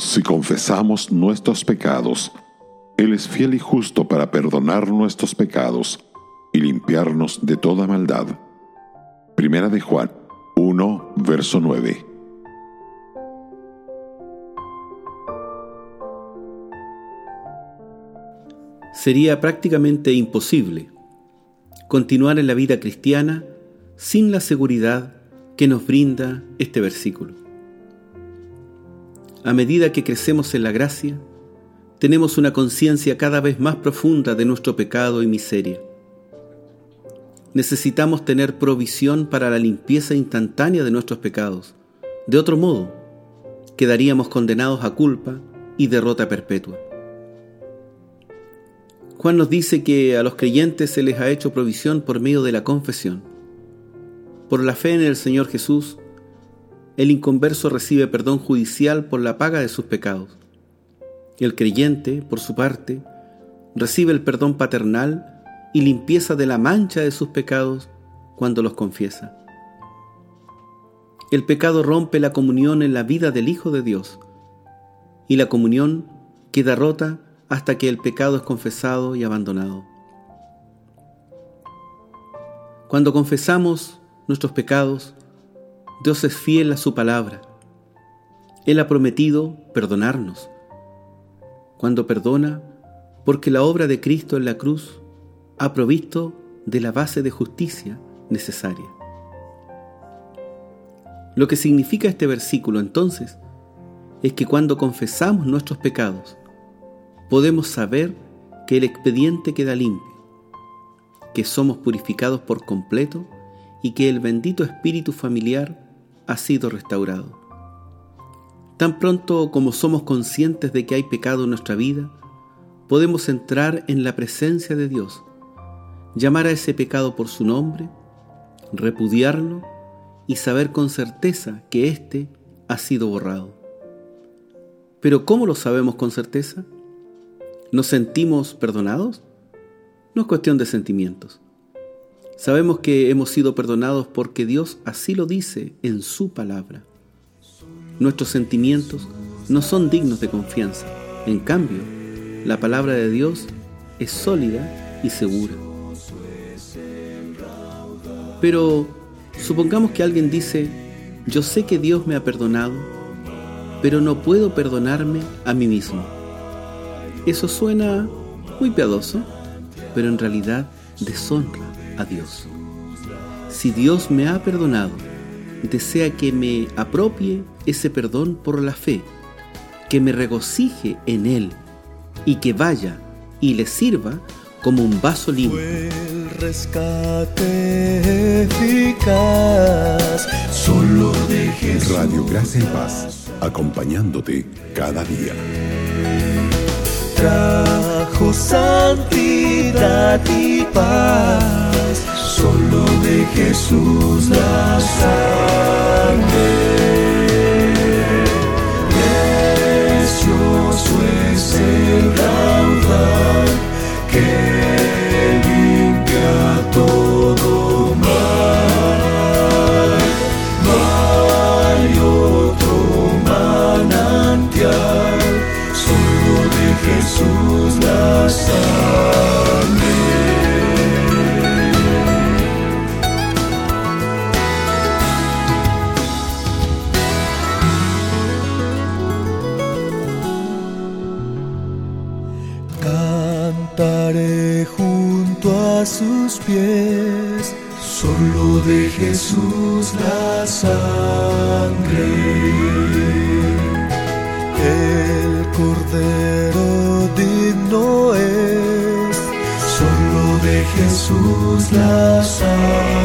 Si confesamos nuestros pecados, Él es fiel y justo para perdonar nuestros pecados y limpiarnos de toda maldad. Primera de Juan 1, verso 9. Sería prácticamente imposible continuar en la vida cristiana sin la seguridad que nos brinda este versículo. A medida que crecemos en la gracia, tenemos una conciencia cada vez más profunda de nuestro pecado y miseria. Necesitamos tener provisión para la limpieza instantánea de nuestros pecados. De otro modo, quedaríamos condenados a culpa y derrota perpetua. Juan nos dice que a los creyentes se les ha hecho provisión por medio de la confesión. Por la fe en el Señor Jesús, el inconverso recibe perdón judicial por la paga de sus pecados. El creyente, por su parte, recibe el perdón paternal y limpieza de la mancha de sus pecados cuando los confiesa. El pecado rompe la comunión en la vida del Hijo de Dios y la comunión queda rota hasta que el pecado es confesado y abandonado. Cuando confesamos nuestros pecados, Dios es fiel a su palabra. Él ha prometido perdonarnos. Cuando perdona, porque la obra de Cristo en la cruz ha provisto de la base de justicia necesaria. Lo que significa este versículo entonces es que cuando confesamos nuestros pecados, podemos saber que el expediente queda limpio, que somos purificados por completo y que el bendito espíritu familiar ha sido restaurado. Tan pronto como somos conscientes de que hay pecado en nuestra vida, podemos entrar en la presencia de Dios, llamar a ese pecado por su nombre, repudiarlo y saber con certeza que éste ha sido borrado. Pero ¿cómo lo sabemos con certeza? ¿Nos sentimos perdonados? No es cuestión de sentimientos. Sabemos que hemos sido perdonados porque Dios así lo dice en su palabra. Nuestros sentimientos no son dignos de confianza. En cambio, la palabra de Dios es sólida y segura. Pero supongamos que alguien dice, yo sé que Dios me ha perdonado, pero no puedo perdonarme a mí mismo. Eso suena muy piadoso, pero en realidad deshonra Dios. Si Dios me ha perdonado, desea que me apropie ese perdón por la fe, que me regocije en Él y que vaya y le sirva como un vaso limpio. el rescate eficaz, solo de Jesús. Radio Gracia y Paz, acompañándote cada día. Trajo santidad y paz solo de Jesús la sangre. Precioso es el raudal que Cantaré junto a sus pies, solo de Jesús la sangre. El cordero digno es, solo de Jesús la sangre.